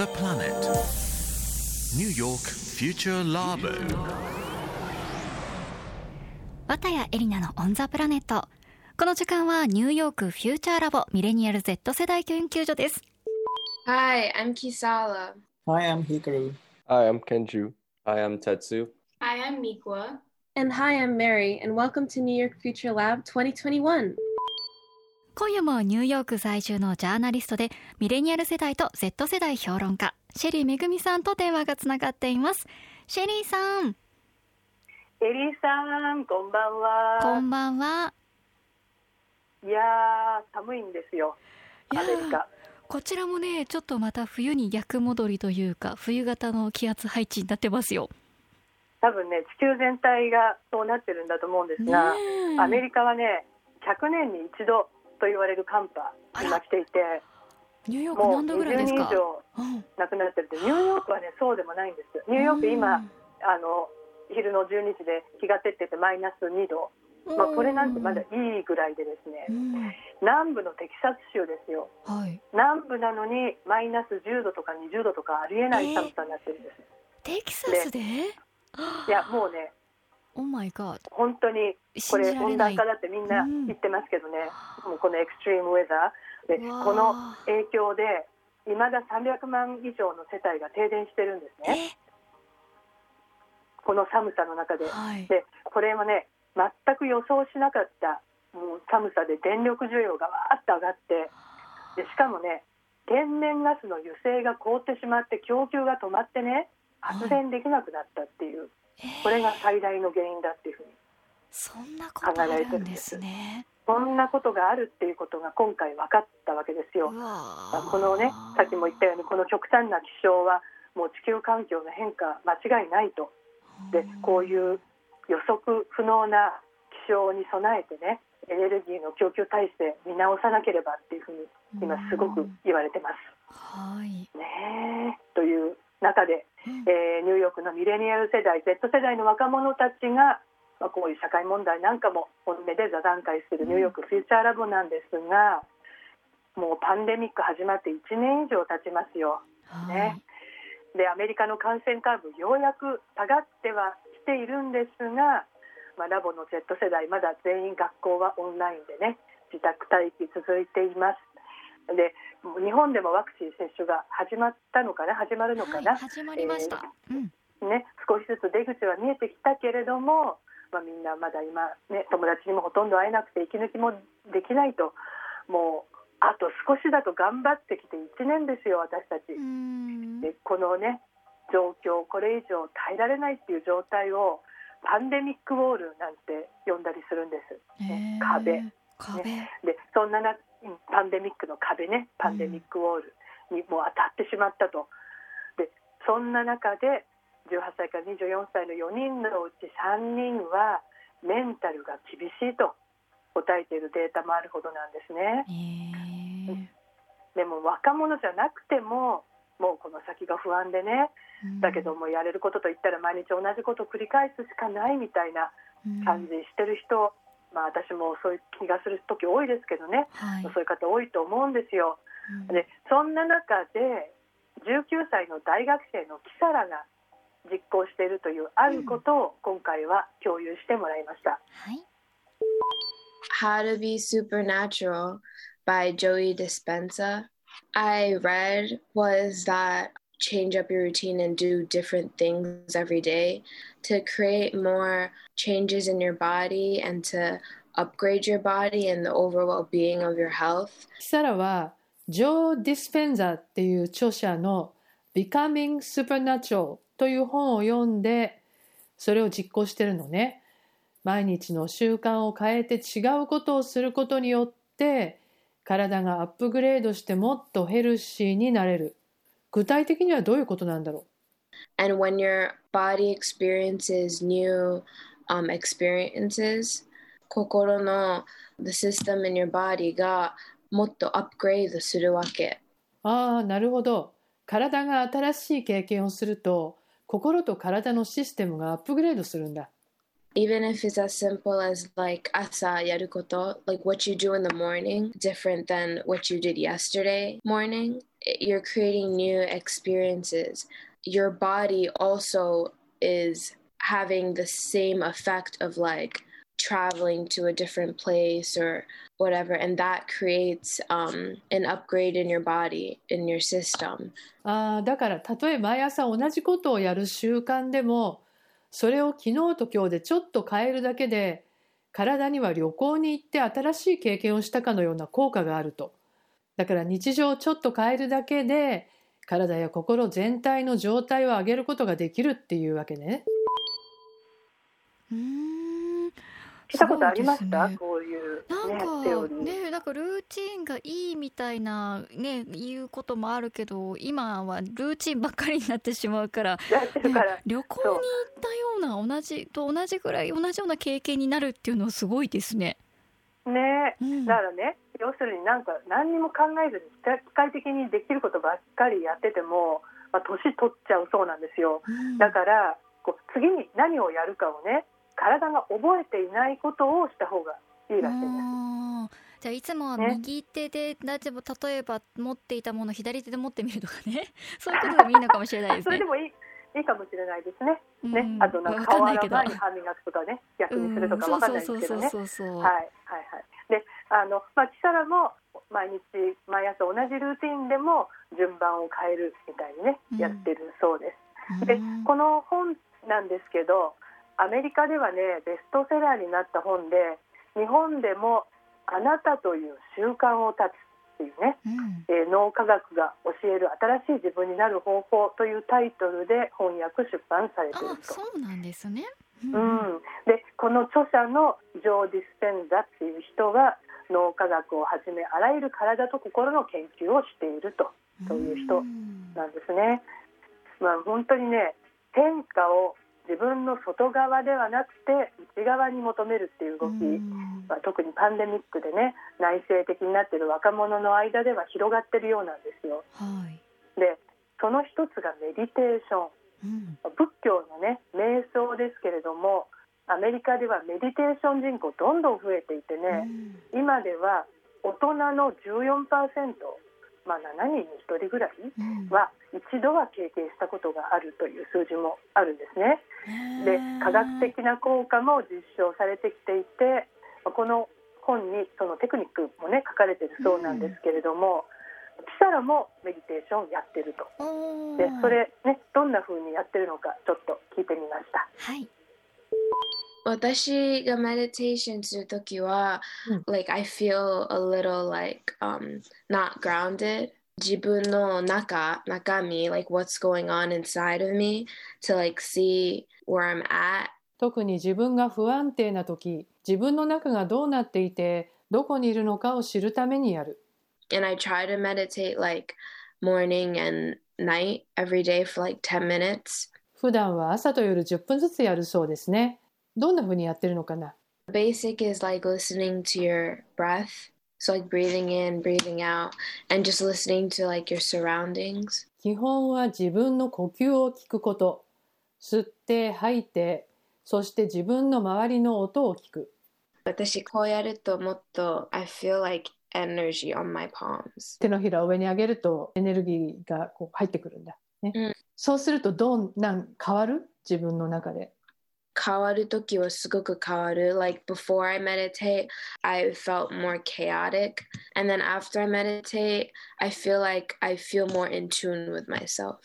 the planet. New York Future Labo. 綿谷エリナのオンザプラネット。この時間はニューヨークフューチャーラボミレニアル Z 世代研究所です。Hi, I'm Kisala. Hi, I'm Hikaru. Hi, I'm Kenju. Hi, I'm Tetsu. Hi, I'm Mikwa. And hi, I'm Mary, and welcome to New York Future Lab 2021. 今夜もニューヨーク在住のジャーナリストでミレニアル世代と Z 世代評論家シェリーめぐみさんと電話がつながっていますシェリーさんエリーさん、こんばんは。こんばんはいやー、寒いんですよ。アメリカ。こちらもねちょっとまた冬に逆戻りというか冬型の気圧配置になってますよ多分ね、地球全体がそうなってるんだと思うんですが、アメリカはね、100年に一度と言われる寒波、今来ていて、ニューヨーク何度ぐらい20ですか？人以上うん。亡くなってるって、ニューヨークはね、そうでもないんです。ニューヨーク今、あの、昼の12時で日が照っててマイナス2度。まあ、これなんてまだいいぐらいでですね。う、ん。南部のテキサス州ですよ。はい。南部なのにマイナス10度とか20度とかありえない寒さになってるんです。テキサスでいやもうねオーマイガー本当にこれ温暖化だってみんなうん。言ってますけどね、もうこのエクストリー。ムウェザーでこの影響でいまだ300万以上の世帯が停電してるんですね。この寒さの中で。はい。でこれはね全く予想しなかったもう寒さで電力需要がわーっと上がってでしかもね天然ガスの油性が凍ってしまって供給が止まってね発電できなくなったっていう、これが最大の原因だっていうふうにそんなことあるんですね。そんなことがあるっていうことが今回分かったわけですよ。う。わー。このねさっきも言ったようにこの極端な気象はもう地球環境の変化間違いないと。でこういう予測不能な気象に備えてねエネルギーの供給体制見直さなければっていうふうに今すごく言われてます。はい。ねえという中で、うんえーニューヨークのミレニアル世代 Z 世代の若者たちが、まあ、こういう社会問題なんかも本音で座談会するニューヨークフューチャーラボなんですが、もうパンデミック始まって1年以上経ちますよ。はい。ね。でアメリカの感染カーブようやく下がってはきているんですが、まあ、ラボの Z 世代まだ全員学校はオンラインでね自宅待機続いていますで日本でもワクチン接種が始まったのかな？始まるのかな、はい、始まりました、うん。ね、少しずつ出口は見えてきたけれども、まあ、みんなまだ今、ね、友達にもほとんど会えなくて息抜きもできないともうあと少しだと頑張ってきて1年ですよ私たち。うん。でこのね状況これ以上耐えられないっていう状態をパンデミックウォールなんて呼んだりするんです、ね壁。壁、でそんなパンデミックの壁ね。パンデミックウォールにもう当たってしまったと。でそんな中で18歳から24歳の4人のうち3人はメンタルが厳しいと。答えているデータもあるほどなんですね。えー。でも若者じゃなくてももうこの先が不安でね。うん。だけどもやれることといったら毎日同じことを繰り返すしかないみたいなうん。感じしてる人、まあ私もそういう気がする時多いですけどね、はいそういう方多いと思うんですよ。うんでそんな中で19歳の大学生のキサラが実行しているというあることを今回は共有してもらいました。はい How to Be Supernatural by Joey Dispenza. I read was that change up your routine and do different things every day to create more changes in your body and to upgrade your body and the overall being of your health. サラはジョー・ディスペンザーっていう著者の「Becoming Supernatural」という本を読んでそれを実行してるのね。毎日の習慣を変えて違うことをすることによって体がアップグレードしてもっとヘルシーになれる。具体的にはどういうことなんだろ And when your body experiences new um, experiences, 心の the system in your body がもっとアップグレードするわけ。うああ、なるほど。体が新しい経験をすると心と体のシステムがアップグレードするんだ。even if it's as simple as like 朝やること like what you do in the morning different than what you did yesterday morning you're creating new experiences. Your body also is having the same effect of like traveling to a different place or whatever, and that creates um, an upgrade in your body, in your system. あだからたとえ毎朝同じことをやる習慣でもそれを昨日と今日でちょっと変えるだけで体には旅行に行って新しい経験をしたかのような効果があるとだから日常をちょっと変えるだけで体や心全体の状態を上げることができるっていうわけね。うーん聞いたことありました、そうですねこういう、ね、なんか。ねなんかルーチンがいいみたいなね言うこともあるけど今はルーチンばっかりになってしまうからね、旅行に行ったような同じと同じぐらい同じような経験になるっていうのはすごいですね。ね。うん。だからね要するになんか何にも考えずに機械的にできることばっかりやってても、まあ、年取っちゃうそうなんですよ。うん。だからこう次に何をやるかをね体が覚えていないことをした方がいいらしいんです。じゃあいつも右手で、だっても例えば持っていたものを左手で持ってみるとかね。そういうことでもいいのかもしれないですね。それでもいいいいかもしれないですね。ね、うんあとなんか顔洗う前に歯磨くとかね、逆にするとかわかんないですけどね。はいはいはい。で、あのまあキサラも毎日毎朝同じルーティンでも順番を変えるみたいにね、うんやってるそうです。でうんこの本なんですけど、アメリカではねベストセラーになった本で、日本でもあなたという習慣を断つっていうね。うんえー脳科学が教える新しい自分になる方法というタイトルで翻訳出版されているあと。そうなんですね。うん、でこの著者のジョー・ディスペンザっていう人は脳科学をはじめあらゆる体と心の研究をしているとそういう人んなんですね。まあ、本当にね変化を自分の外側ではなくて内側に求めるっていう動き、うん。まあ、特にパンデミックでね内省的になっている若者の間では広がってるようなんですよ。はい。でその一つがメディテーション。うん。仏教のね瞑想ですけれどもアメリカではメディテーション人口どんどん増えていてね、今では大人の14%、まあ、7人に1人ぐらいうんは一度は経験したことがあるという数字もあるんですね。で科学的な効果も実証されてきていてこの本にそのテクニックもね書かれているそうなんですけれども、キサラもメディテーションやってると。でそれねどんな風にやってるのかちょっと聞いてみました。はい。私がメディテーションするときは、うん like I feel a little like um not grounded 自分の中中身 like what's going on inside of me to like see where I'm at 特に自分が不安定な時自分の中がどうなっていてどこにいるのかを知るためにやる and I try to meditate like morning and night every day for like 10 minutes 普段は朝と夜10分ずつやるそうですねどんな風にやってるのかな basic is like listening to your breath so like breathing in breathing out and just listening to like your surroundings 基本は自分の呼吸を聞くこと吸って吐いてそして自分の周りの音を聞く私こうやるともっと I feel like energy on my palms 手のひらを上に上げるとエネルギーがこう入ってくるんだ、ねうんそうするとどんなん変わる自分の中で変わるときはすごく変わる。Like before I meditate I felt more chaotic. And then after I meditate I feel like I feel more in tune with myself.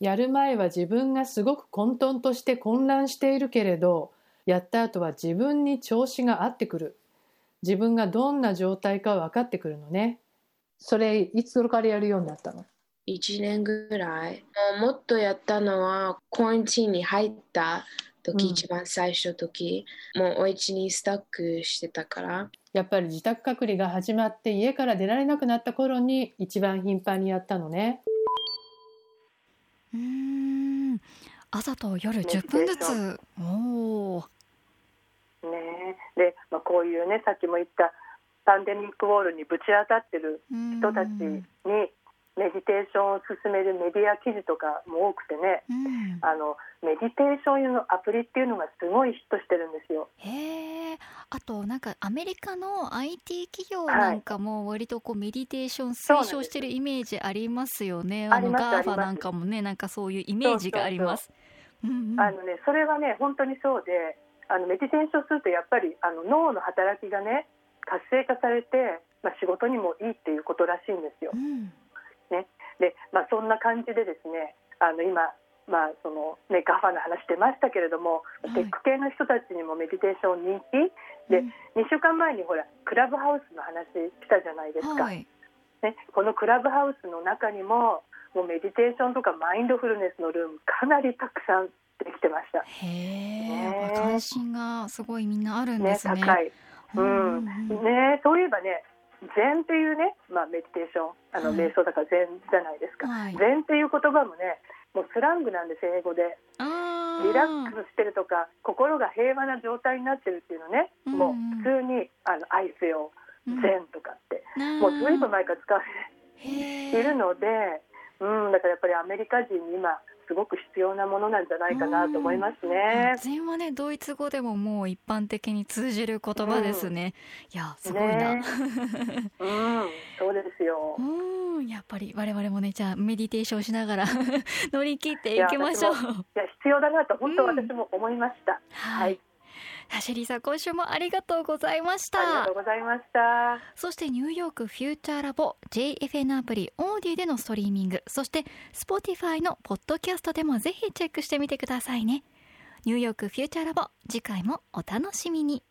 やる前は自分がすごく混沌として混乱しているけれどやった後は自分に調子が合ってくる。自分がどんな状態か分かってくるのね。それいつからやるようになったの？1年ぐらい。もっとやったのはコアンティーンに入った時、うん。一番最初の時もうお家にスタックしてたから。やっぱり自宅隔離が始まって家から出られなくなった頃に一番頻繁にやったのね。うーん。朝と夜10分ずつ。おお。ね。で、まあ、こういうねさっきも言ったパンデミックウォールにぶち当たってる人たちにメディテーションを進めるメディア記事とかも多くてねうん。あのメディテーション用のアプリっていうのがすごいヒットしてるんですよ。へえ。あとなんかアメリカの IT 企業なんかも割とこうメディテーション推奨してるイメージありますよね。あのありますガーフなんかもねなんかそういうイメージがあります。あのね、それはね本当にそうであのメディテーションするとやっぱりあの脳の働きがね活性化されて、まあ、仕事にもいいっていうことらしいんですよう。んで、まあ、そんな感じでですねあの今、まあそのね、ガファの話出ましたけれども、はい。テック系の人たちにもメディテーション人気で、うん。2週間前にほらクラブハウスの話したじゃないですか、はい。ね、このクラブハウスの中にももうメディテーションとかマインドフルネスのルームかなりたくさんできてました。へ関心がすごいみんなあるんでね、すね。高い。うん、うん。ね、そういえばね、禅っていうね、まあ、メディテーション、あの、はい。瞑想だから禅じゃないですか。はい。禅っていう言葉もね、もうスラングなんです、英語で。リラックスしてるとか、心が平和な状態になってるっていうのね、うんもう普通に、あの、愛せよ、うん禅とかって、なもうずいぶん前から使われへているので、うん、だからやっぱりアメリカ人に今、すごく必要なものなんじゃないかなと思いますね。禅はねドイツ語でももう一般的に通じる言葉ですね、いやすごいな、ね。うん、そうですよ。うんやっぱり我々もねじゃあメディテーションしながら 乗り切っていきましょう。いや必要だなと本当うん私も思いました、はいシェリーさん今週もありがとうございました。ありがとうございました。そしてニューヨークフューチャーラボ JFN アプリオーディでのストリーミング。そして Spotify のポッドキャストでもぜひチェックしてみてくださいね。ニューヨークフューチャーラボ次回もお楽しみに